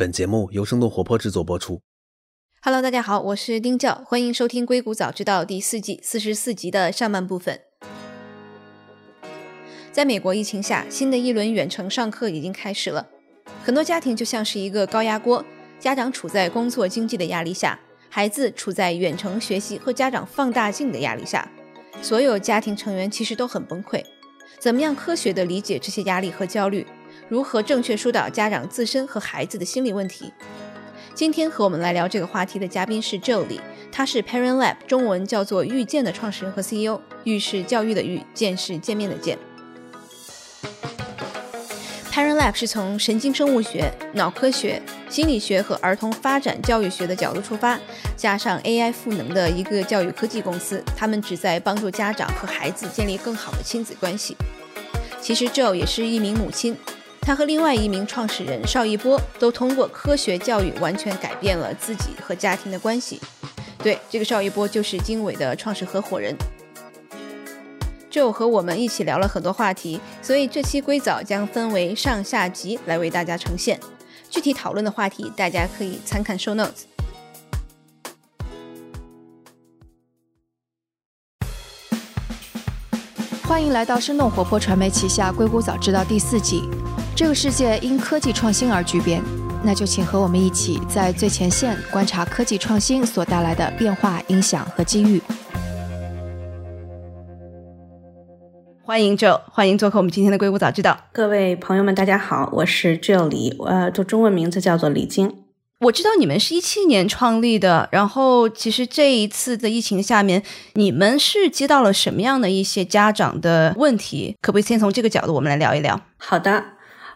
本节目由生动活泼制作播出。Hello，大家好，我是丁教，欢迎收听《硅谷早知道》第四季四十四集的上半部分。在美国疫情下，新的一轮远程上课已经开始了，很多家庭就像是一个高压锅，家长处在工作经济的压力下，孩子处在远程学习和家长放大镜的压力下，所有家庭成员其实都很崩溃。怎么样科学的理解这些压力和焦虑？如何正确疏导家长自身和孩子的心理问题？今天和我们来聊这个话题的嘉宾是 Joe 李，他是 Parent Lab 中文叫做遇见的创始人和 CEO。遇是教育的遇，见是见面的见。Parent Lab 是从神经生物学、脑科学、心理学和儿童发展教育学的角度出发，加上 AI 赋能的一个教育科技公司。他们旨在帮助家长和孩子建立更好的亲子关系。其实 Joe 也是一名母亲。他和另外一名创始人邵一波都通过科学教育完全改变了自己和家庭的关系。对，这个邵一波就是经纬的创始合伙人。就和我们一起聊了很多话题，所以这期硅藻将分为上下集来为大家呈现。具体讨论的话题，大家可以参看 show notes。欢迎来到生动活泼传媒旗下《硅谷早知道》第四季。这个世界因科技创新而巨变，那就请和我们一起在最前线观察科技创新所带来的变化、影响和机遇。欢迎 Joe，欢迎做客我们今天的《硅谷早知道》。各位朋友们，大家好，我是 Joe 李，呃，做中文名字叫做李晶。我知道你们是一七年创立的，然后其实这一次的疫情下面，你们是接到了什么样的一些家长的问题？可不可以先从这个角度我们来聊一聊？好的。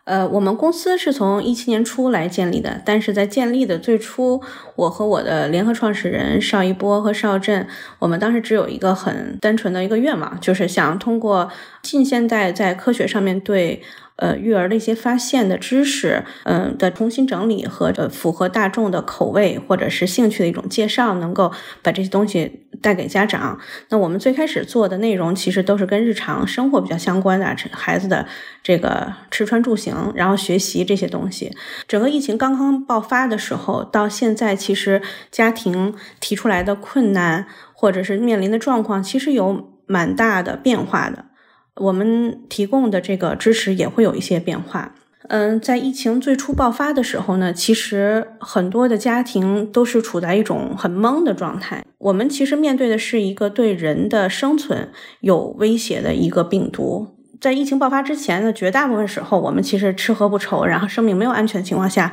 呃，我们公司是从一七年初来建立的，但是在建立的最初，我和我的联合创始人邵一波和邵震，我们当时只有一个很单纯的一个愿望，就是想通过近现代在科学上面对。呃，育儿的一些发现的知识，嗯的重新整理和呃符合大众的口味或者是兴趣的一种介绍，能够把这些东西带给家长。那我们最开始做的内容其实都是跟日常生活比较相关的，孩子的这个吃穿住行，然后学习这些东西。整个疫情刚刚爆发的时候，到现在其实家庭提出来的困难或者是面临的状况，其实有蛮大的变化的。我们提供的这个支持也会有一些变化。嗯，在疫情最初爆发的时候呢，其实很多的家庭都是处在一种很懵的状态。我们其实面对的是一个对人的生存有威胁的一个病毒。在疫情爆发之前呢绝大部分时候，我们其实吃喝不愁，然后生命没有安全的情况下。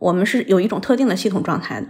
我们是有一种特定的系统状态的，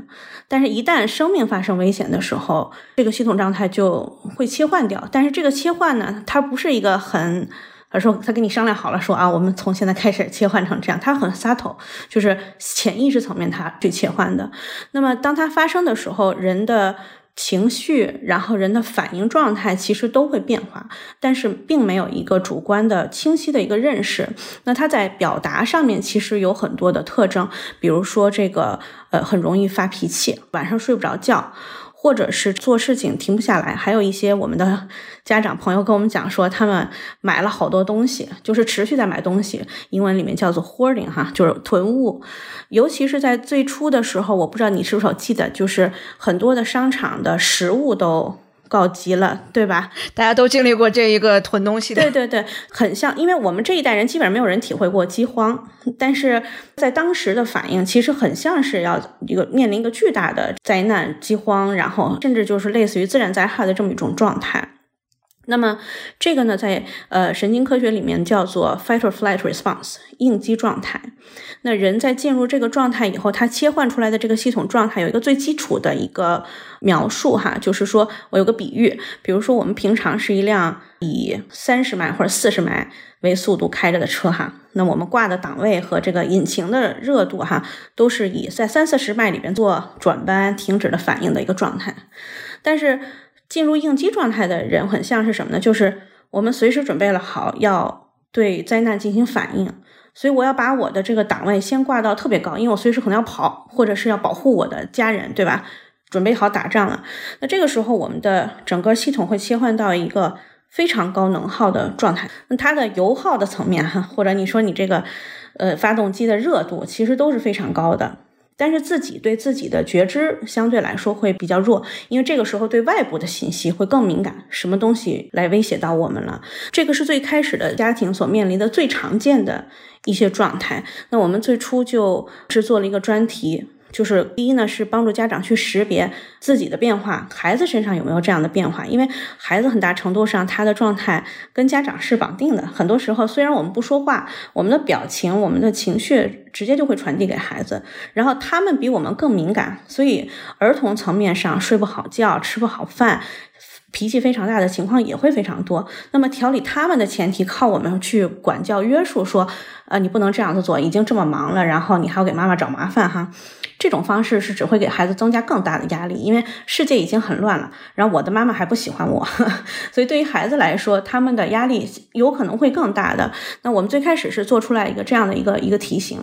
但是，一旦生命发生危险的时候，这个系统状态就会切换掉。但是，这个切换呢，它不是一个很，而说他跟你商量好了，说啊，我们从现在开始切换成这样，他很 subtle，，就是潜意识层面他去切换的。那么，当它发生的时候，人的。情绪，然后人的反应状态其实都会变化，但是并没有一个主观的清晰的一个认识。那他在表达上面其实有很多的特征，比如说这个呃很容易发脾气，晚上睡不着觉。或者是做事情停不下来，还有一些我们的 家长朋友跟我们讲说，他们买了好多东西，就是持续在买东西，英文里面叫做 hoarding 哈，就是囤物。尤其是在最初的时候，我不知道你是不是记得，就是很多的商场的实物都。告急了，对吧？大家都经历过这一个囤东西的，对对对，很像，因为我们这一代人基本上没有人体会过饥荒，但是在当时的反应其实很像是要一个面临一个巨大的灾难、饥荒，然后甚至就是类似于自然灾害的这么一种状态。那么这个呢，在呃神经科学里面叫做 fight or flight response 应激状态。那人在进入这个状态以后，它切换出来的这个系统状态有一个最基础的一个描述哈，就是说我有个比喻，比如说我们平常是一辆以三十迈或者四十迈为速度开着的车哈，那我们挂的档位和这个引擎的热度哈，都是以在三四十迈里边做转弯停止的反应的一个状态，但是。进入应激状态的人很像是什么呢？就是我们随时准备了好要对灾难进行反应，所以我要把我的这个档位先挂到特别高，因为我随时可能要跑，或者是要保护我的家人，对吧？准备好打仗了。那这个时候，我们的整个系统会切换到一个非常高能耗的状态。那它的油耗的层面哈，或者你说你这个呃发动机的热度其实都是非常高的。但是自己对自己的觉知相对来说会比较弱，因为这个时候对外部的信息会更敏感，什么东西来威胁到我们了？这个是最开始的家庭所面临的最常见的一些状态。那我们最初就制作了一个专题。就是第一呢，是帮助家长去识别自己的变化，孩子身上有没有这样的变化？因为孩子很大程度上他的状态跟家长是绑定的。很多时候，虽然我们不说话，我们的表情、我们的情绪直接就会传递给孩子。然后他们比我们更敏感，所以儿童层面上睡不好觉、吃不好饭。脾气非常大的情况也会非常多。那么调理他们的前提，靠我们去管教约束，说，呃，你不能这样子做，已经这么忙了，然后你还要给妈妈找麻烦哈。这种方式是只会给孩子增加更大的压力，因为世界已经很乱了，然后我的妈妈还不喜欢我，所以对于孩子来说，他们的压力有可能会更大的。那我们最开始是做出来一个这样的一个一个题型。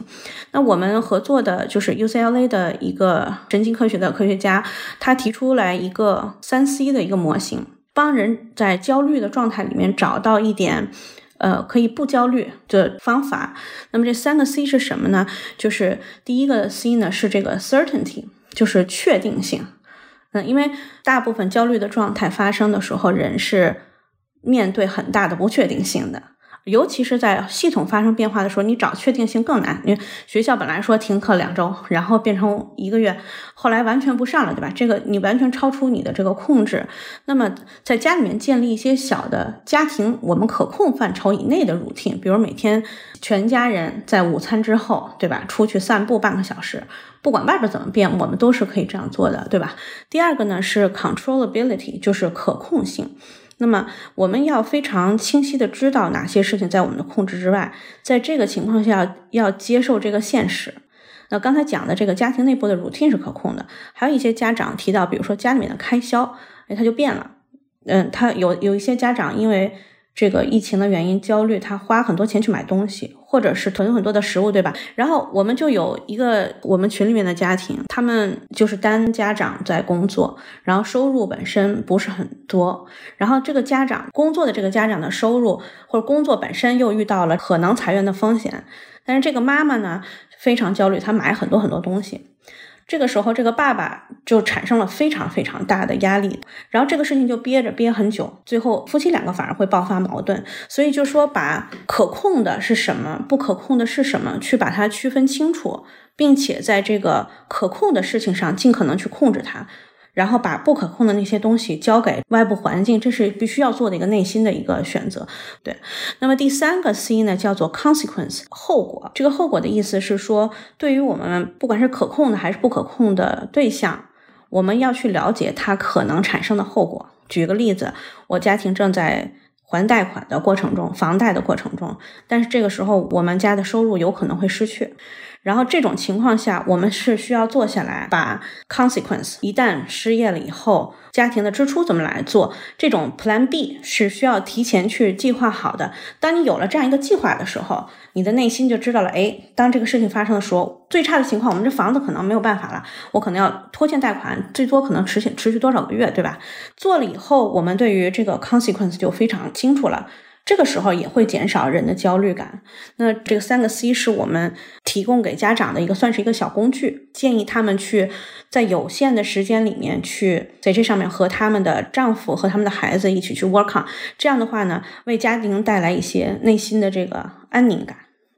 那我们合作的就是 UCLA 的一个神经科学的科学家，他提出来一个三 C 的一个模型。帮人在焦虑的状态里面找到一点，呃，可以不焦虑的方法。那么这三个 C 是什么呢？就是第一个 C 呢是这个 certainty，就是确定性。嗯，因为大部分焦虑的状态发生的时候，人是面对很大的不确定性的。尤其是在系统发生变化的时候，你找确定性更难。因为学校本来说停课两周，然后变成一个月，后来完全不上了，对吧？这个你完全超出你的这个控制。那么在家里面建立一些小的家庭我们可控范畴以内的 routine，比如每天全家人在午餐之后，对吧？出去散步半个小时，不管外边怎么变，我们都是可以这样做的，对吧？第二个呢是 controllability，就是可控性。那么我们要非常清晰的知道哪些事情在我们的控制之外，在这个情况下要接受这个现实。那刚才讲的这个家庭内部的 routine 是可控的，还有一些家长提到，比如说家里面的开销，哎，他就变了。嗯，他有有一些家长因为。这个疫情的原因，焦虑，他花很多钱去买东西，或者是囤很多的食物，对吧？然后我们就有一个我们群里面的家庭，他们就是单家长在工作，然后收入本身不是很多，然后这个家长工作的这个家长的收入或者工作本身又遇到了可能裁员的风险，但是这个妈妈呢非常焦虑，她买很多很多东西。这个时候，这个爸爸就产生了非常非常大的压力，然后这个事情就憋着憋很久，最后夫妻两个反而会爆发矛盾。所以就说把可控的是什么，不可控的是什么，去把它区分清楚，并且在这个可控的事情上尽可能去控制它。然后把不可控的那些东西交给外部环境，这是必须要做的一个内心的一个选择。对，那么第三个 C 呢，叫做 consequence 后果。这个后果的意思是说，对于我们不管是可控的还是不可控的对象，我们要去了解它可能产生的后果。举个例子，我家庭正在还贷款的过程中，房贷的过程中，但是这个时候我们家的收入有可能会失去。然后这种情况下，我们是需要坐下来把 consequence 一旦失业了以后，家庭的支出怎么来做？这种 Plan B 是需要提前去计划好的。当你有了这样一个计划的时候，你的内心就知道了，哎，当这个事情发生的时候，最差的情况，我们这房子可能没有办法了，我可能要拖欠贷款，最多可能持续持续多少个月，对吧？做了以后，我们对于这个 consequence 就非常清楚了。这个时候也会减少人的焦虑感。那这个三个 C 是我们提供给家长的一个，算是一个小工具，建议他们去在有限的时间里面去在这上面和他们的丈夫和他们的孩子一起去 work on。这样的话呢，为家庭带来一些内心的这个安宁感。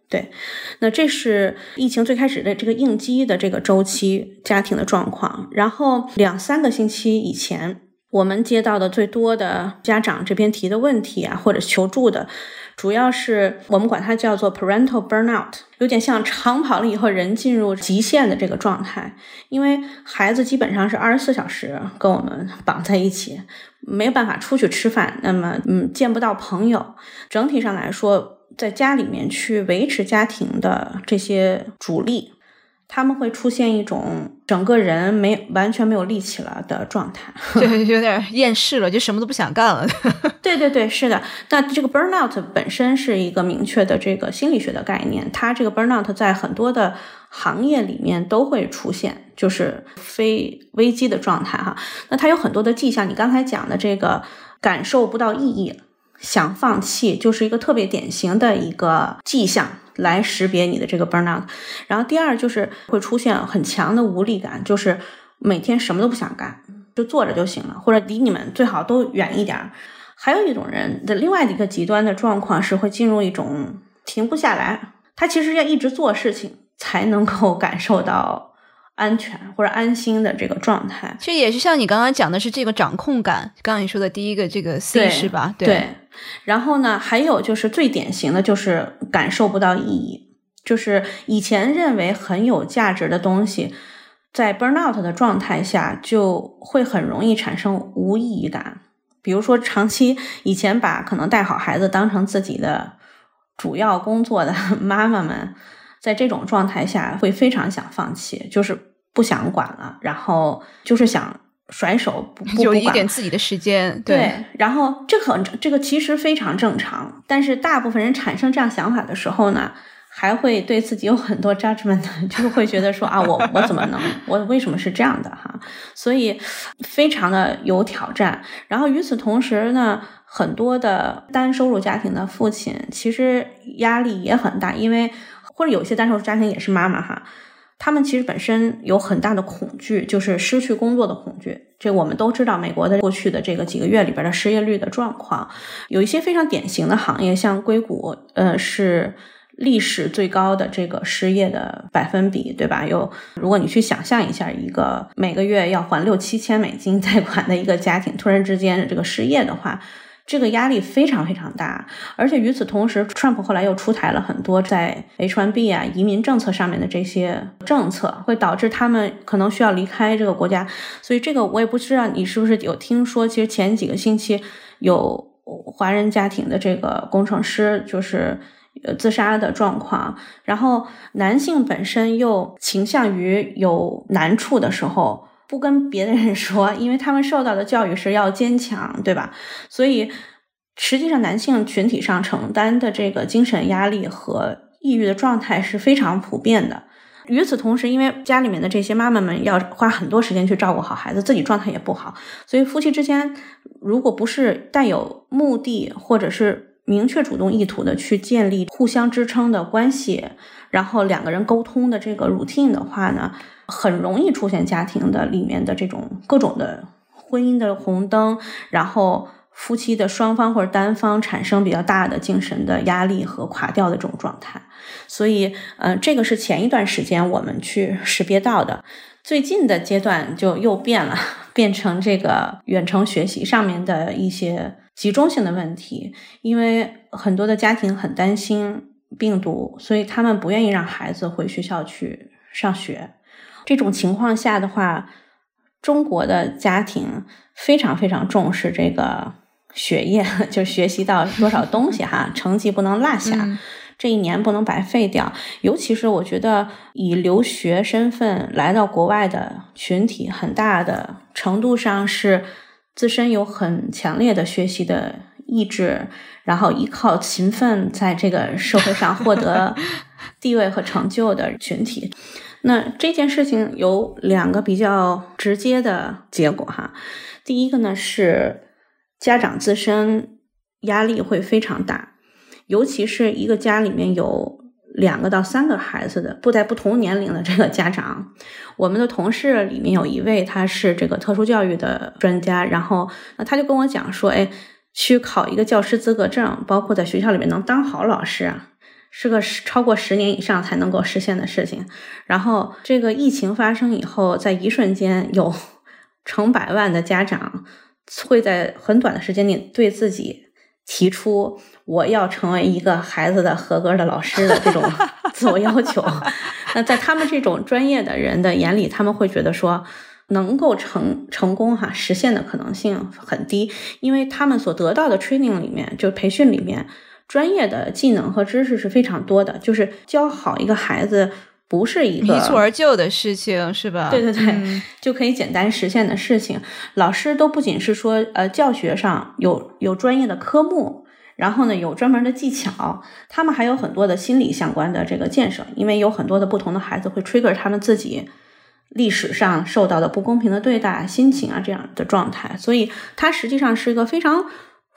对，那这是疫情最开始的这个应激的这个周期家庭的状况。然后两三个星期以前。我们接到的最多的家长这边提的问题啊，或者求助的，主要是我们管它叫做 parental burnout，有点像长跑了以后人进入极限的这个状态。因为孩子基本上是二十四小时跟我们绑在一起，没有办法出去吃饭，那么嗯见不到朋友。整体上来说，在家里面去维持家庭的这些主力。他们会出现一种整个人没完全没有力气了的状态，就有点厌世了，就什么都不想干了。对对对，是的。那这个 burnout 本身是一个明确的这个心理学的概念，它这个 burnout 在很多的行业里面都会出现，就是非危机的状态哈。那它有很多的迹象，你刚才讲的这个感受不到意义。想放弃，就是一个特别典型的一个迹象，来识别你的这个 burnout。然后第二就是会出现很强的无力感，就是每天什么都不想干，就坐着就行了，或者离你们最好都远一点。还有一种人的另外一个极端的状况是会进入一种停不下来，他其实要一直做事情才能够感受到。安全或者安心的这个状态，其实也是像你刚刚讲的是这个掌控感。刚刚你说的第一个这个 C 是吧？对。然后呢，还有就是最典型的就是感受不到意义，就是以前认为很有价值的东西，在 burnout 的状态下就会很容易产生无意义感。比如说，长期以前把可能带好孩子当成自己的主要工作的 妈妈们，在这种状态下会非常想放弃，就是。不想管了，然后就是想甩手，不不有一点自己的时间。对，然后这很这个其实非常正常，但是大部分人产生这样想法的时候呢，还会对自己有很多 judgment，就是会觉得说啊，我我怎么能，我为什么是这样的哈？所以非常的有挑战。然后与此同时呢，很多的单收入家庭的父亲其实压力也很大，因为或者有些单收入家庭也是妈妈哈。他们其实本身有很大的恐惧，就是失去工作的恐惧。这我们都知道，美国的过去的这个几个月里边的失业率的状况，有一些非常典型的行业，像硅谷，呃，是历史最高的这个失业的百分比，对吧？有，如果你去想象一下，一个每个月要还六七千美金贷款的一个家庭，突然之间这个失业的话。这个压力非常非常大，而且与此同时，Trump 后来又出台了很多在 H1B 啊移民政策上面的这些政策，会导致他们可能需要离开这个国家。所以这个我也不知道你是不是有听说，其实前几个星期有华人家庭的这个工程师就是呃自杀的状况，然后男性本身又倾向于有难处的时候。不跟别的人说，因为他们受到的教育是要坚强，对吧？所以实际上，男性群体上承担的这个精神压力和抑郁的状态是非常普遍的。与此同时，因为家里面的这些妈妈们要花很多时间去照顾好孩子，自己状态也不好，所以夫妻之间如果不是带有目的或者是明确主动意图的去建立互相支撑的关系，然后两个人沟通的这个 routine 的话呢？很容易出现家庭的里面的这种各种的婚姻的红灯，然后夫妻的双方或者单方产生比较大的精神的压力和垮掉的这种状态。所以，嗯，这个是前一段时间我们去识别到的。最近的阶段就又变了，变成这个远程学习上面的一些集中性的问题。因为很多的家庭很担心病毒，所以他们不愿意让孩子回学校去上学。这种情况下的话，中国的家庭非常非常重视这个学业，就学习到多少东西哈，成绩不能落下，这一年不能白费掉。尤其是我觉得以留学身份来到国外的群体，很大的程度上是自身有很强烈的学习的意志，然后依靠勤奋在这个社会上获得地位和成就的群体。那这件事情有两个比较直接的结果哈，第一个呢是家长自身压力会非常大，尤其是一个家里面有两个到三个孩子的不在不同年龄的这个家长，我们的同事里面有一位他是这个特殊教育的专家，然后那他就跟我讲说，哎，去考一个教师资格证，包括在学校里面能当好老师啊。是个超过十年以上才能够实现的事情。然后这个疫情发生以后，在一瞬间有成百万的家长会在很短的时间内对自己提出我要成为一个孩子的合格的老师的这种 自我要求。那在他们这种专业的人的眼里，他们会觉得说能够成成功哈实现的可能性很低，因为他们所得到的 training 里面就培训里面。专业的技能和知识是非常多的，就是教好一个孩子不是一个一蹴而就的事情，是吧？对对对，就可以简单实现的事情。老师都不仅是说，呃，教学上有有专业的科目，然后呢有专门的技巧，他们还有很多的心理相关的这个建设，因为有很多的不同的孩子会 trigger 他们自己历史上受到的不公平的对待、心情啊这样的状态，所以它实际上是一个非常。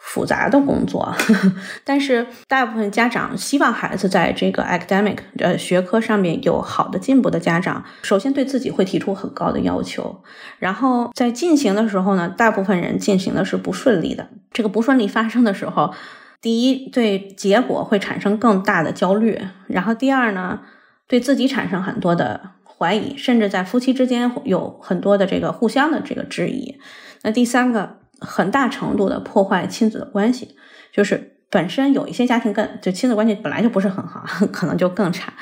复杂的工作，但是大部分家长希望孩子在这个 academic 呃学科上面有好的进步的家长，首先对自己会提出很高的要求，然后在进行的时候呢，大部分人进行的是不顺利的。这个不顺利发生的时候，第一对结果会产生更大的焦虑，然后第二呢，对自己产生很多的怀疑，甚至在夫妻之间有很多的这个互相的这个质疑。那第三个。很大程度的破坏亲子的关系，就是本身有一些家庭跟就亲子关系本来就不是很好，可能就更差。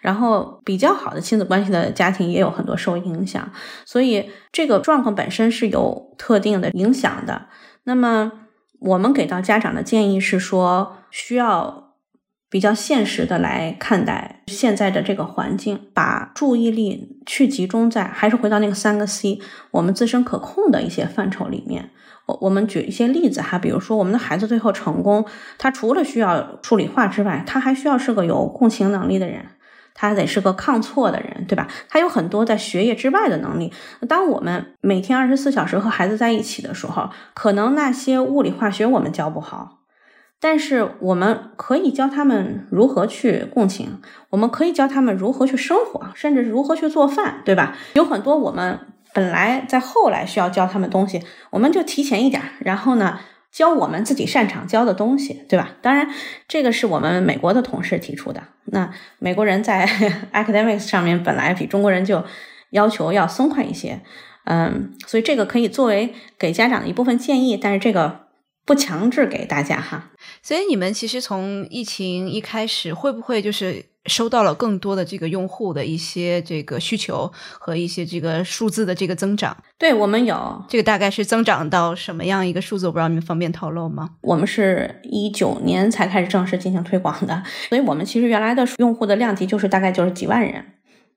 然后比较好的亲子关系的家庭也有很多受影响，所以这个状况本身是有特定的影响的。那么我们给到家长的建议是说，需要比较现实的来看待现在的这个环境，把注意力去集中在还是回到那个三个 C，我们自身可控的一些范畴里面。我我们举一些例子哈，比如说我们的孩子最后成功，他除了需要数理化之外，他还需要是个有共情能力的人，他还得是个抗挫的人，对吧？他有很多在学业之外的能力。当我们每天二十四小时和孩子在一起的时候，可能那些物理化学我们教不好，但是我们可以教他们如何去共情，我们可以教他们如何去生活，甚至如何去做饭，对吧？有很多我们。本来在后来需要教他们东西，我们就提前一点，然后呢教我们自己擅长教的东西，对吧？当然，这个是我们美国的同事提出的。那美国人在 academics 上面本来比中国人就要求要松快一些，嗯，所以这个可以作为给家长的一部分建议，但是这个不强制给大家哈。所以你们其实从疫情一开始，会不会就是？收到了更多的这个用户的一些这个需求和一些这个数字的这个增长。对我们有这个大概是增长到什么样一个数字？我不知道你们方便透露吗？我们是一九年才开始正式进行推广的，所以我们其实原来的用户的量级就是大概就是几万人。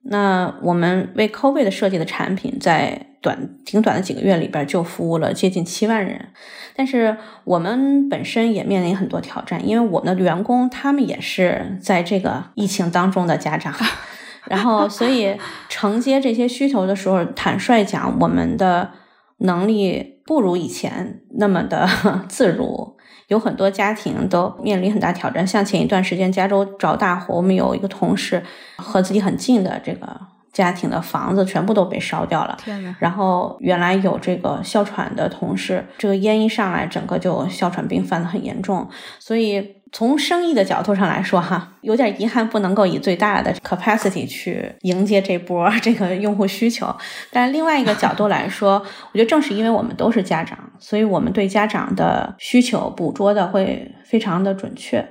那我们为 COVID 设计的产品，在短挺短的几个月里边就服务了接近七万人，但是我们本身也面临很多挑战，因为我们的员工他们也是在这个疫情当中的家长，然后所以承接这些需求的时候，坦率讲，我们的能力不如以前那么的 自如。有很多家庭都面临很大挑战，像前一段时间加州着大火，我们有一个同事和自己很近的这个家庭的房子全部都被烧掉了。天然后原来有这个哮喘的同事，这个烟一上来，整个就哮喘病犯的很严重，所以。从生意的角度上来说，哈，有点遗憾，不能够以最大的 capacity 去迎接这波这个用户需求。但另外一个角度来说，我觉得正是因为我们都是家长，所以我们对家长的需求捕捉的会非常的准确。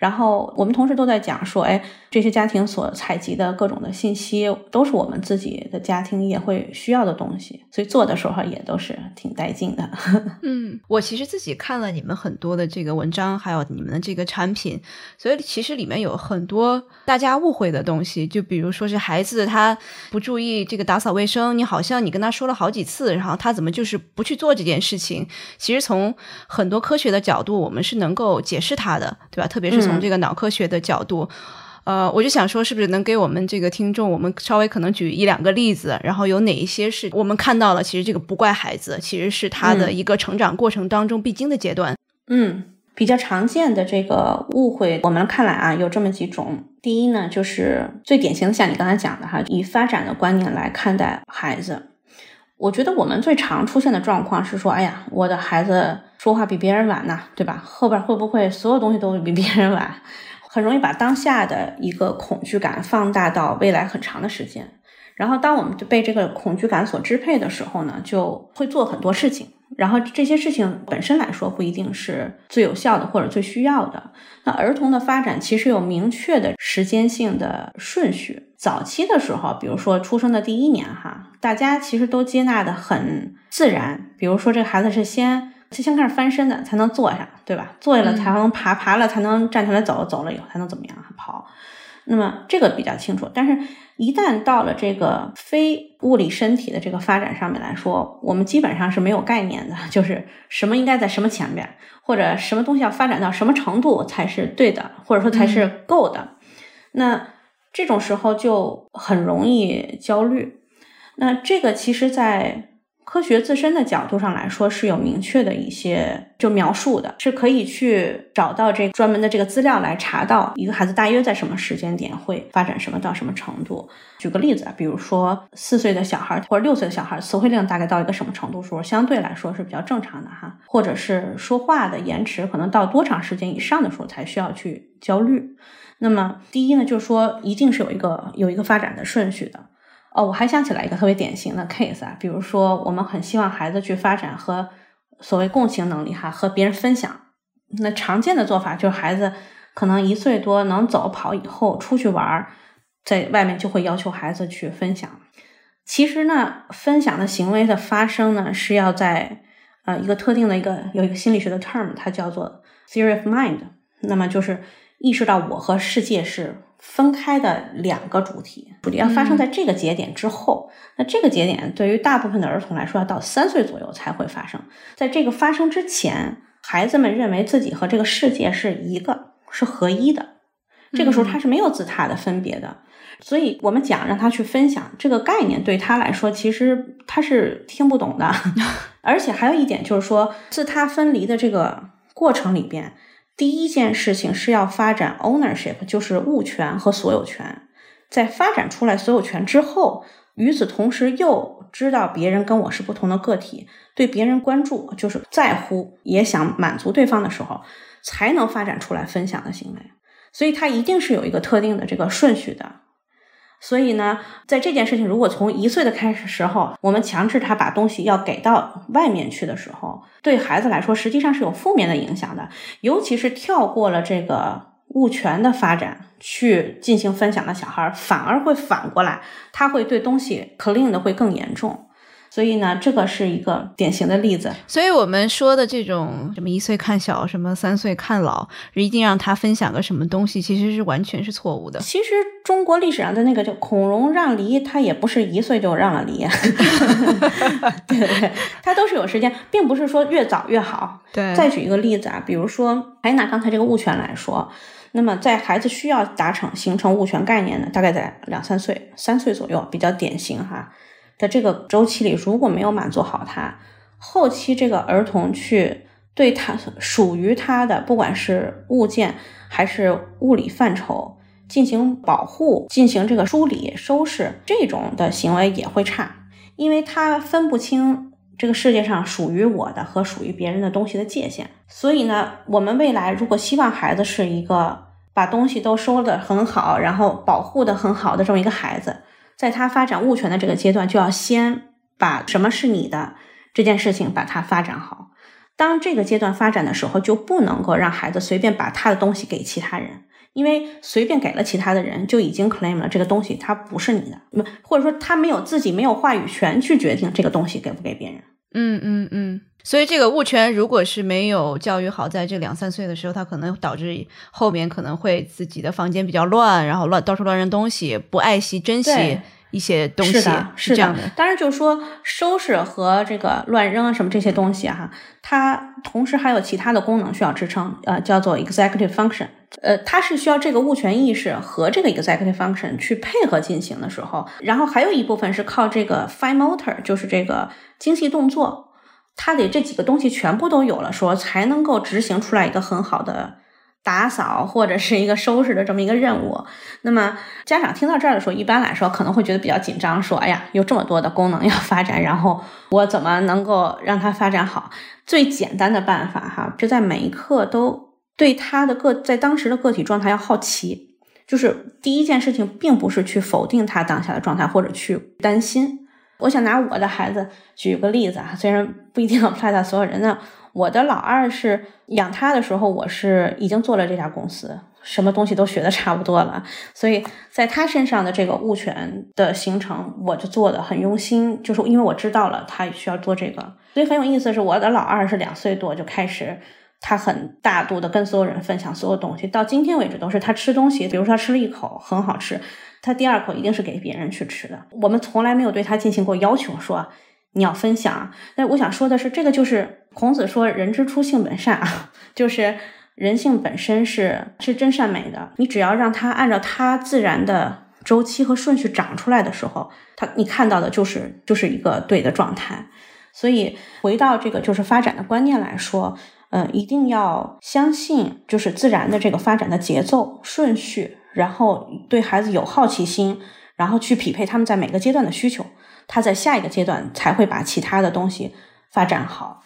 然后我们同时都在讲说，哎，这些家庭所采集的各种的信息，都是我们自己的家庭也会需要的东西，所以做的时候也都是挺带劲的。嗯，我其实自己看了你们很多的这个文章，还有你们的这个产品，所以其实里面有很多大家误会的东西，就比如说是孩子他不注意这个打扫卫生，你好像你跟他说了好几次，然后他怎么就是不去做这件事情？其实从很多科学的角度，我们是能够解释他的，对吧？特别是从。从这个脑科学的角度，呃，我就想说，是不是能给我们这个听众，我们稍微可能举一两个例子，然后有哪一些是我们看到了，其实这个不怪孩子，其实是他的一个成长过程当中必经的阶段。嗯，比较常见的这个误会，我们看来啊，有这么几种。第一呢，就是最典型的，像你刚才讲的哈，以发展的观念来看待孩子。我觉得我们最常出现的状况是说，哎呀，我的孩子说话比别人晚呢，对吧？后边会不会所有东西都比别人晚？很容易把当下的一个恐惧感放大到未来很长的时间。然后，当我们就被这个恐惧感所支配的时候呢，就会做很多事情。然后这些事情本身来说不一定是最有效的或者最需要的。那儿童的发展其实有明确的时间性的顺序。早期的时候，比如说出生的第一年，哈，大家其实都接纳的很自然。比如说这个孩子是先先开始翻身的，才能坐下，对吧？坐下了才能爬，爬了才能站起来走，走了以后才能怎么样跑。那么这个比较清楚，但是。一旦到了这个非物理身体的这个发展上面来说，我们基本上是没有概念的，就是什么应该在什么前边，或者什么东西要发展到什么程度才是对的，或者说才是够的。那这种时候就很容易焦虑。那这个其实，在科学自身的角度上来说是有明确的一些就描述的，是可以去找到这专门的这个资料来查到一个孩子大约在什么时间点会发展什么到什么程度。举个例子啊，比如说四岁的小孩或者六岁的小孩词汇量大概到一个什么程度时候相对来说是比较正常的哈，或者是说话的延迟可能到多长时间以上的时候才需要去焦虑。那么第一呢，就是说一定是有一个有一个发展的顺序的。哦，我还想起来一个特别典型的 case 啊，比如说我们很希望孩子去发展和所谓共情能力哈，和别人分享。那常见的做法就是孩子可能一岁多能走跑以后出去玩，在外面就会要求孩子去分享。其实呢，分享的行为的发生呢，是要在呃一个特定的一个有一个心理学的 term，它叫做 theory of mind。那么就是意识到我和世界是。分开的两个主题，主题要发生在这个节点之后。那这个节点对于大部分的儿童来说，要到三岁左右才会发生。在这个发生之前，孩子们认为自己和这个世界是一个，是合一的。这个时候他是没有自他的分别的。所以我们讲让他去分享这个概念，对他来说其实他是听不懂的。而且还有一点就是说，自他分离的这个过程里边。第一件事情是要发展 ownership，就是物权和所有权。在发展出来所有权之后，与此同时又知道别人跟我是不同的个体，对别人关注，就是在乎，也想满足对方的时候，才能发展出来分享的行为。所以它一定是有一个特定的这个顺序的。所以呢，在这件事情，如果从一岁的开始时候，我们强制他把东西要给到外面去的时候，对孩子来说实际上是有负面的影响的。尤其是跳过了这个物权的发展去进行分享的小孩，反而会反过来，他会对东西 clean 的会更严重。所以呢，这个是一个典型的例子。所以我们说的这种什么一岁看小，什么三岁看老，一定让他分享个什么东西，其实是完全是错误的。其实中国历史上的那个叫孔融让梨，他也不是一岁就让了梨，对 对，他都是有时间，并不是说越早越好。对。再举一个例子啊，比如说，还拿刚才这个物权来说，那么在孩子需要达成形成物权概念呢，大概在两三岁、三岁左右，比较典型哈。的这个周期里，如果没有满足好他，后期这个儿童去对他属于他的，不管是物件还是物理范畴进行保护、进行这个梳理、收拾，这种的行为也会差，因为他分不清这个世界上属于我的和属于别人的东西的界限。所以呢，我们未来如果希望孩子是一个把东西都收的很好，然后保护的很好的这么一个孩子。在他发展物权的这个阶段，就要先把什么是你的这件事情把它发展好。当这个阶段发展的时候，就不能够让孩子随便把他的东西给其他人，因为随便给了其他的人，就已经 claim 了这个东西他不是你的，不或者说他没有自己没有话语权去决定这个东西给不给别人。嗯嗯嗯。所以这个物权如果是没有教育好，在这两三岁的时候，他可能导致后面可能会自己的房间比较乱，然后乱到处乱扔东西，不爱惜珍惜一些东西，是这样的。当然，就是说收拾和这个乱扔什么这些东西哈，它同时还有其他的功能需要支撑，呃，叫做 executive function，呃，它是需要这个物权意识和这个 executive function 去配合进行的时候，然后还有一部分是靠这个 fine motor，就是这个精细动作。它得这几个东西全部都有了，说才能够执行出来一个很好的打扫或者是一个收拾的这么一个任务。那么家长听到这儿的时候，一般来说可能会觉得比较紧张，说：“哎呀，有这么多的功能要发展，然后我怎么能够让它发展好？”最简单的办法哈，就在每一刻都对他的个在当时的个体状态要好奇，就是第一件事情，并不是去否定他当下的状态或者去担心。我想拿我的孩子举个例子啊，虽然不一定 apply 到所有人呢。我的老二是养他的时候，我是已经做了这家公司，什么东西都学的差不多了，所以在他身上的这个物权的形成，我就做的很用心，就是因为我知道了他需要做这个，所以很有意思的是，我的老二是两岁多就开始，他很大度的跟所有人分享所有东西，到今天为止都是他吃东西，比如说他吃了一口很好吃。他第二口一定是给别人去吃的，我们从来没有对他进行过要求，说你要分享。那我想说的是，这个就是孔子说“人之初，性本善”啊，就是人性本身是是真善美的。你只要让他按照他自然的周期和顺序长出来的时候，他你看到的就是就是一个对的状态。所以回到这个就是发展的观念来说，嗯，一定要相信就是自然的这个发展的节奏顺序，然后对孩子有好奇心，然后去匹配他们在每个阶段的需求，他在下一个阶段才会把其他的东西发展好。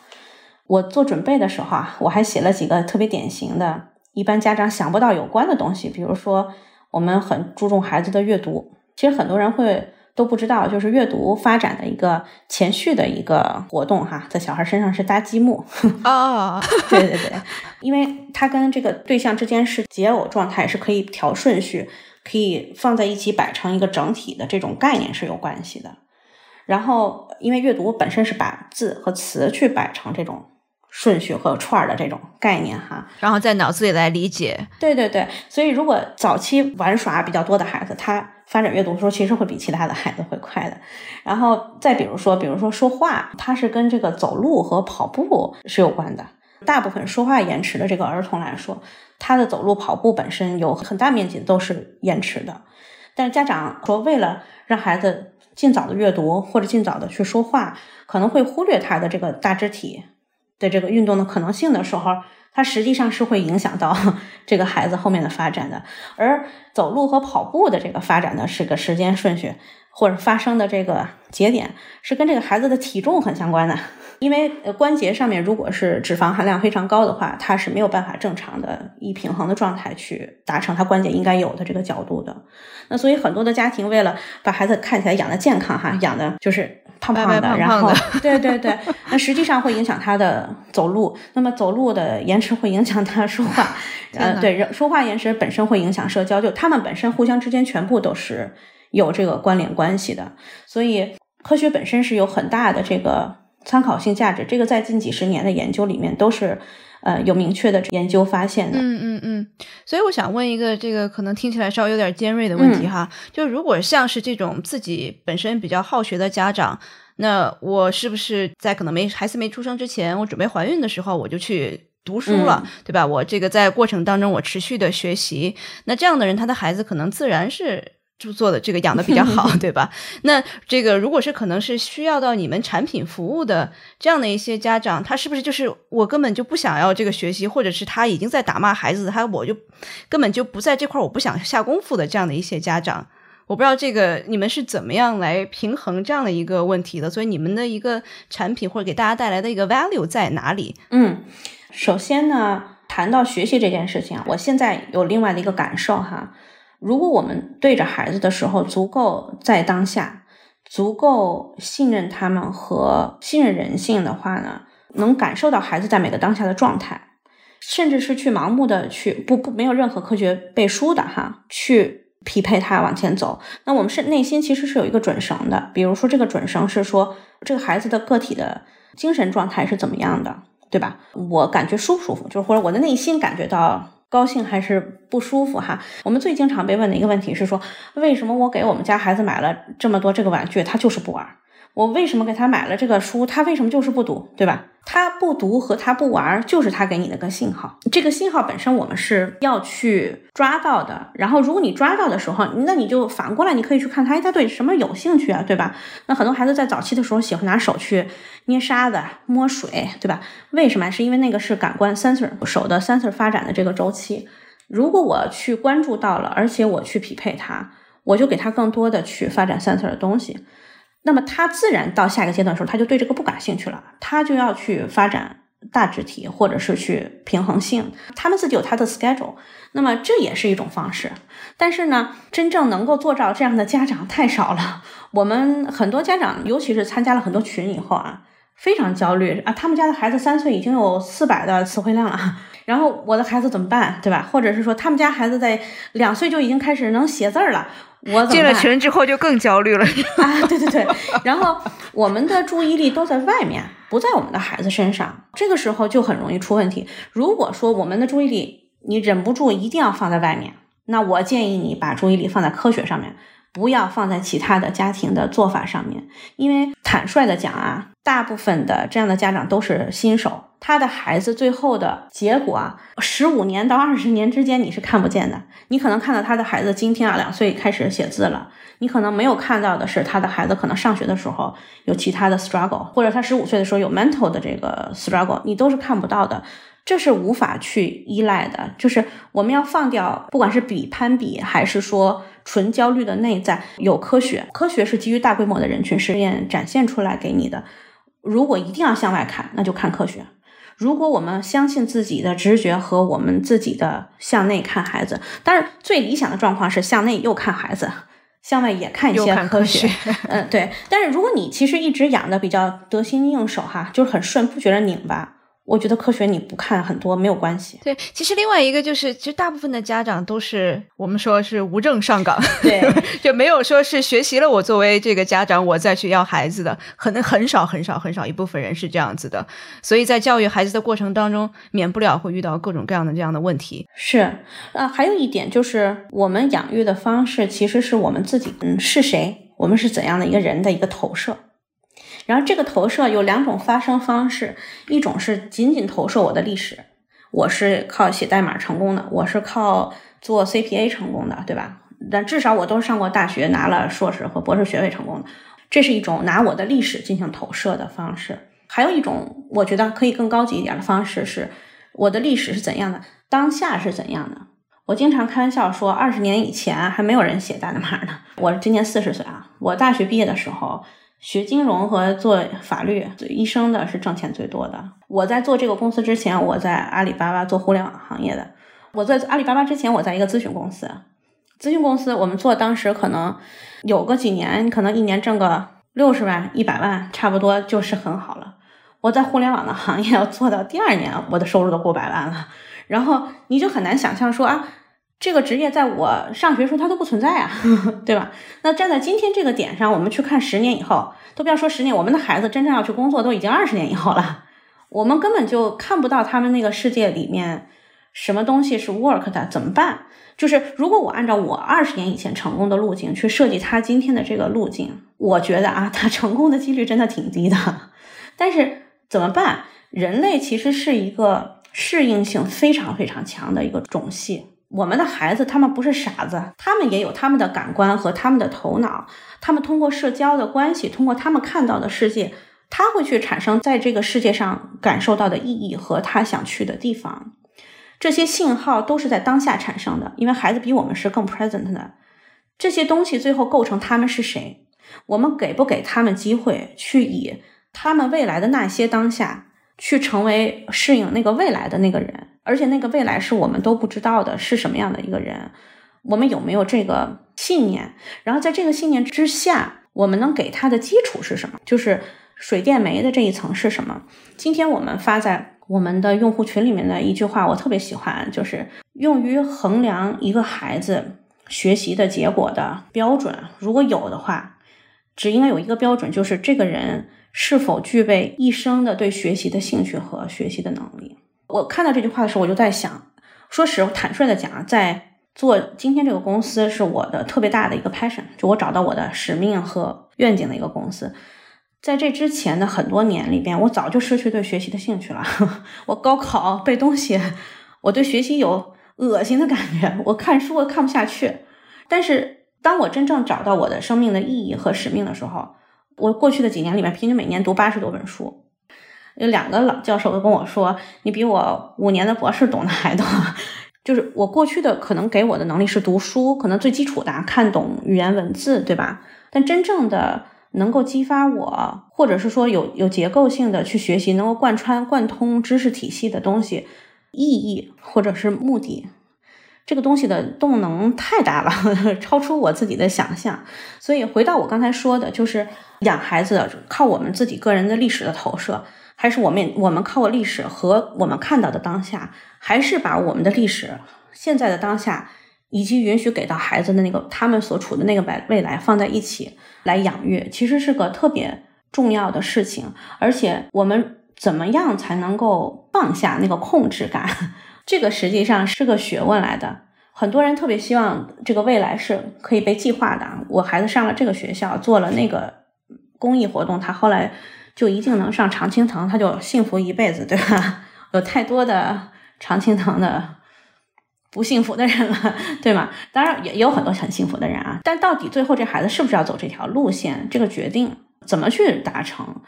我做准备的时候啊，我还写了几个特别典型的，一般家长想不到有关的东西，比如说我们很注重孩子的阅读，其实很多人会。都不知道，就是阅读发展的一个前序的一个活动哈，在小孩身上是搭积木啊，对对对，因为它跟这个对象之间是解偶状态，是可以调顺序，可以放在一起摆成一个整体的这种概念是有关系的。然后，因为阅读本身是把字和词去摆成这种顺序和串儿的这种概念哈，然后在脑子里来理解。对对对，所以如果早期玩耍比较多的孩子，他。发展阅读的时候，其实会比其他的孩子会快的。然后再比如说，比如说说话，它是跟这个走路和跑步是有关的。大部分说话延迟的这个儿童来说，他的走路、跑步本身有很大面积都是延迟的。但是家长说，为了让孩子尽早的阅读或者尽早的去说话，可能会忽略他的这个大肢体的这个运动的可能性的时候。它实际上是会影响到 这个孩子后面的发展的，而走路和跑步的这个发展呢，是个时间顺序或者发生的这个节点是跟这个孩子的体重很相关的，因为关节上面如果是脂肪含量非常高的话，它是没有办法正常的以平衡的状态去达成它关节应该有的这个角度的。那所以很多的家庭为了把孩子看起来养的健康哈，养的就是。胖胖的，然后 对对对，那实际上会影响他的走路。那么走路的延迟会影响他说话，呃，对，说话延迟本身会影响社交，就他们本身互相之间全部都是有这个关联关系的。所以科学本身是有很大的这个参考性价值，这个在近几十年的研究里面都是。呃，有明确的研究发现的。嗯嗯嗯，所以我想问一个这个可能听起来稍微有点尖锐的问题哈，就如果像是这种自己本身比较好学的家长，那我是不是在可能没孩子没出生之前，我准备怀孕的时候我就去读书了，对吧？我这个在过程当中我持续的学习，那这样的人他的孩子可能自然是。就做的这个养的比较好，对吧？那这个如果是可能是需要到你们产品服务的这样的一些家长，他是不是就是我根本就不想要这个学习，或者是他已经在打骂孩子，他我就根本就不在这块我不想下功夫的这样的一些家长，我不知道这个你们是怎么样来平衡这样的一个问题的？所以你们的一个产品或者给大家带来的一个 value 在哪里？嗯，首先呢，谈到学习这件事情啊，我现在有另外的一个感受哈。如果我们对着孩子的时候足够在当下，足够信任他们和信任人性的话呢，能感受到孩子在每个当下的状态，甚至是去盲目的去不不没有任何科学背书的哈，去匹配他往前走。那我们是内心其实是有一个准绳的，比如说这个准绳是说这个孩子的个体的精神状态是怎么样的，对吧？我感觉舒不舒服，就是或者我的内心感觉到。高兴还是不舒服哈？我们最经常被问的一个问题是说，为什么我给我们家孩子买了这么多这个玩具，他就是不玩？我为什么给他买了这个书，他为什么就是不读，对吧？他不读和他不玩，就是他给你的个信号。这个信号本身我们是要去抓到的。然后，如果你抓到的时候，那你就反过来，你可以去看他，哎，他对什么有兴趣啊，对吧？那很多孩子在早期的时候喜欢拿手去捏沙子、摸水，对吧？为什么？是因为那个是感官 sensor 手的 sensor 发展的这个周期。如果我去关注到了，而且我去匹配他，我就给他更多的去发展 sensor 的东西。那么他自然到下一个阶段的时候，他就对这个不感兴趣了，他就要去发展大肢体或者是去平衡性，他们自己有他的 schedule，那么这也是一种方式。但是呢，真正能够做到这样的家长太少了。我们很多家长，尤其是参加了很多群以后啊，非常焦虑啊，他们家的孩子三岁已经有四百的词汇量了，然后我的孩子怎么办，对吧？或者是说他们家孩子在两岁就已经开始能写字儿了。我进了群之后就更焦虑了 啊！对对对，然后我们的注意力都在外面，不在我们的孩子身上，这个时候就很容易出问题。如果说我们的注意力你忍不住一定要放在外面，那我建议你把注意力放在科学上面，不要放在其他的家庭的做法上面。因为坦率的讲啊，大部分的这样的家长都是新手。他的孩子最后的结果啊，十五年到二十年之间你是看不见的。你可能看到他的孩子今天啊两岁开始写字了，你可能没有看到的是他的孩子可能上学的时候有其他的 struggle，或者他十五岁的时候有 mental 的这个 struggle，你都是看不到的。这是无法去依赖的，就是我们要放掉，不管是比攀比还是说纯焦虑的内在，有科学，科学是基于大规模的人群实验展现出来给你的。如果一定要向外看，那就看科学。如果我们相信自己的直觉和我们自己的向内看孩子，但是最理想的状况是向内又看孩子，向外也看一些科学。嗯，对。但是如果你其实一直养的比较得心应手哈，就是很顺，不觉得拧巴。我觉得科学你不看很多没有关系。对，其实另外一个就是，其实大部分的家长都是我们说是无证上岗，对，就没有说是学习了我作为这个家长我再去要孩子的，可能很少很少很少一部分人是这样子的。所以在教育孩子的过程当中，免不了会遇到各种各样的这样的问题。是，啊，还有一点就是我们养育的方式其实是我们自己，嗯，是谁，我们是怎样的一个人的一个投射。然后这个投射有两种发生方式，一种是仅仅投射我的历史，我是靠写代码成功的，我是靠做 CPA 成功的，对吧？但至少我都是上过大学，拿了硕士和博士学位成功的，这是一种拿我的历史进行投射的方式。还有一种，我觉得可以更高级一点的方式是，我的历史是怎样的，当下是怎样的。我经常开玩笑说，二十年以前还没有人写代码呢。我今年四十岁啊，我大学毕业的时候。学金融和做法律、做医生的是挣钱最多的。我在做这个公司之前，我在阿里巴巴做互联网行业的。我在阿里巴巴之前，我在一个咨询公司。咨询公司我们做当时可能有个几年，可能一年挣个六十万、一百万，差不多就是很好了。我在互联网的行业做到第二年，我的收入都过百万了。然后你就很难想象说啊。这个职业在我上学时候它都不存在啊，对吧？那站在今天这个点上，我们去看十年以后，都不要说十年，我们的孩子真正要去工作都已经二十年以后了，我们根本就看不到他们那个世界里面什么东西是 work 的，怎么办？就是如果我按照我二十年以前成功的路径去设计他今天的这个路径，我觉得啊，他成功的几率真的挺低的。但是怎么办？人类其实是一个适应性非常非常强的一个种系。我们的孩子，他们不是傻子，他们也有他们的感官和他们的头脑。他们通过社交的关系，通过他们看到的世界，他会去产生在这个世界上感受到的意义和他想去的地方。这些信号都是在当下产生的，因为孩子比我们是更 present 的。这些东西最后构成他们是谁，我们给不给他们机会去以他们未来的那些当下去成为适应那个未来的那个人。而且那个未来是我们都不知道的，是什么样的一个人？我们有没有这个信念？然后在这个信念之下，我们能给他的基础是什么？就是水电煤的这一层是什么？今天我们发在我们的用户群里面的一句话，我特别喜欢，就是用于衡量一个孩子学习的结果的标准，如果有的话，只应该有一个标准，就是这个人是否具备一生的对学习的兴趣和学习的能力。我看到这句话的时候，我就在想，说实坦率的讲，在做今天这个公司是我的特别大的一个 passion，就我找到我的使命和愿景的一个公司。在这之前的很多年里边，我早就失去对学习的兴趣了。我高考背东西，我对学习有恶心的感觉，我看书我看不下去。但是当我真正找到我的生命的意义和使命的时候，我过去的几年里面，平均每年读八十多本书。有两个老教授都跟我说：“你比我五年的博士懂得还多。”就是我过去的可能给我的能力是读书，可能最基础的看懂语言文字，对吧？但真正的能够激发我，或者是说有有结构性的去学习，能够贯穿贯通知识体系的东西，意义或者是目的，这个东西的动能太大了，超出我自己的想象。所以回到我刚才说的，就是养孩子靠我们自己个人的历史的投射。还是我们我们靠历史和我们看到的当下，还是把我们的历史、现在的当下，以及允许给到孩子的那个他们所处的那个未未来放在一起来养育，其实是个特别重要的事情。而且我们怎么样才能够放下那个控制感？这个实际上是个学问来的。很多人特别希望这个未来是可以被计划的。我孩子上了这个学校，做了那个公益活动，他后来。就一定能上常青藤，他就幸福一辈子，对吧？有太多的常青藤的不幸福的人了，对吗？当然也也有很多很幸福的人啊，但到底最后这孩子是不是要走这条路线，这个决定怎么去达成，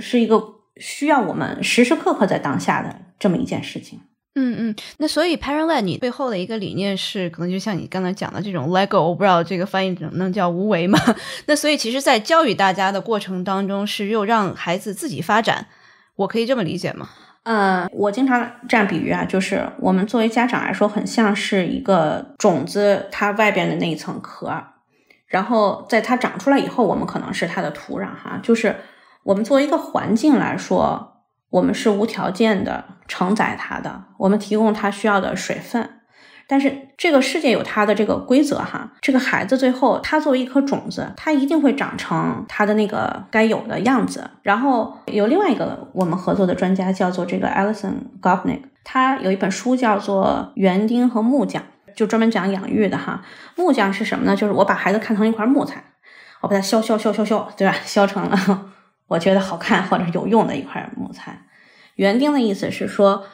是一个需要我们时时刻刻在当下的这么一件事情。嗯嗯，那所以 Parent Led 你背后的一个理念是，可能就像你刚才讲的这种 Lego，我不知道这个翻译能能叫无为吗？那所以其实，在教育大家的过程当中，是又让孩子自己发展，我可以这么理解吗？呃，我经常这样比喻啊，就是我们作为家长来说，很像是一个种子，它外边的那一层壳，然后在它长出来以后，我们可能是它的土壤哈，就是我们作为一个环境来说。我们是无条件的承载它的，我们提供它需要的水分，但是这个世界有它的这个规则哈。这个孩子最后，他作为一颗种子，他一定会长成他的那个该有的样子。然后有另外一个我们合作的专家叫做这个 Alison Gopnik，他有一本书叫做《园丁和木匠》，就专门讲养育的哈。木匠是什么呢？就是我把孩子看成一块木材，我把它削削削削削，对吧？削成了。我觉得好看或者有用的一块木材，园丁的意思是说，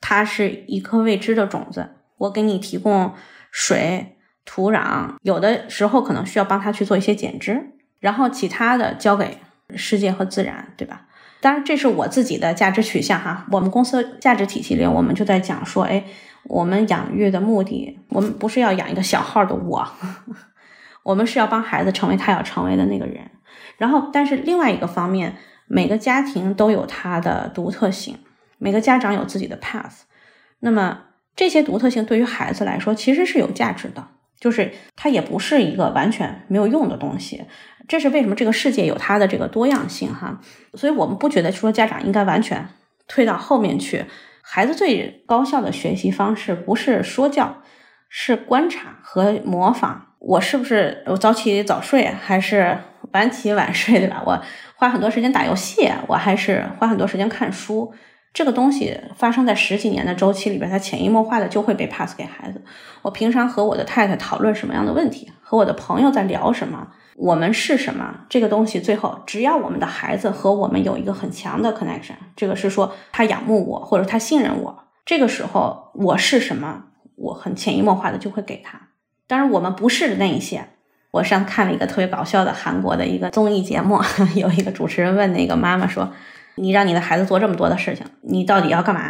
它是一颗未知的种子，我给你提供水、土壤，有的时候可能需要帮他去做一些剪枝，然后其他的交给世界和自然，对吧？当然，这是我自己的价值取向哈。我们公司价值体系里，我们就在讲说，哎，我们养育的目的，我们不是要养一个小号的我，我们是要帮孩子成为他要成为的那个人。然后，但是另外一个方面，每个家庭都有它的独特性，每个家长有自己的 path。那么这些独特性对于孩子来说其实是有价值的，就是它也不是一个完全没有用的东西。这是为什么这个世界有它的这个多样性哈。所以我们不觉得说家长应该完全退到后面去。孩子最高效的学习方式不是说教，是观察和模仿。我是不是我早起早睡，还是？晚起晚睡，对吧？我花很多时间打游戏，我还是花很多时间看书。这个东西发生在十几年的周期里边，它潜移默化的就会被 pass 给孩子。我平常和我的太太讨论什么样的问题，和我的朋友在聊什么，我们是什么，这个东西最后只要我们的孩子和我们有一个很强的 connection，这个是说他仰慕我或者他信任我，这个时候我是什么，我很潜移默化的就会给他。当然，我们不是那一些。我上次看了一个特别搞笑的韩国的一个综艺节目，有一个主持人问那个妈妈说：“你让你的孩子做这么多的事情，你到底要干嘛？”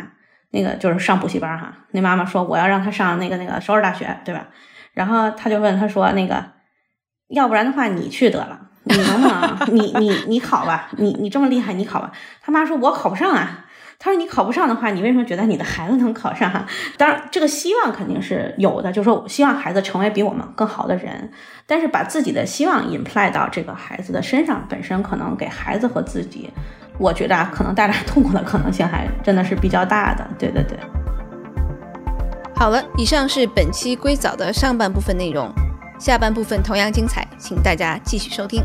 那个就是上补习班哈。那妈妈说：“我要让他上那个那个首尔大学，对吧？”然后他就问他说：“那个，要不然的话你去得了，你能不能？你你你考吧，你你这么厉害，你考吧。”他妈说：“我考不上啊。”他说：“你考不上的话，你为什么觉得你的孩子能考上？当然，这个希望肯定是有的，就是说希望孩子成为比我们更好的人。但是把自己的希望 imply 到这个孩子的身上，本身可能给孩子和自己，我觉得啊，可能带来痛苦的可能性还真的是比较大的。对对对。好了，以上是本期硅藻的上半部分内容，下半部分同样精彩，请大家继续收听。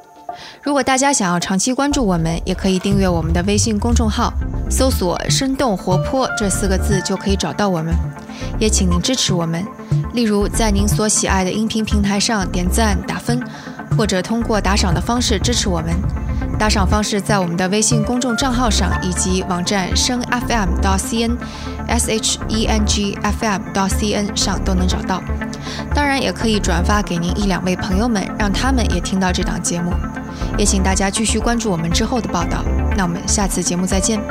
如果大家想要长期关注我们，也可以订阅我们的微信公众号，搜索“生动活泼”这四个字就可以找到我们。也请您支持我们，例如在您所喜爱的音频平台上点赞打分，或者通过打赏的方式支持我们。打赏方式在我们的微信公众账号上以及网站声 FM 到 CN S H E N G F M 到 C N 上都能找到。当然，也可以转发给您一两位朋友们，让他们也听到这档节目。也请大家继续关注我们之后的报道。那我们下次节目再见。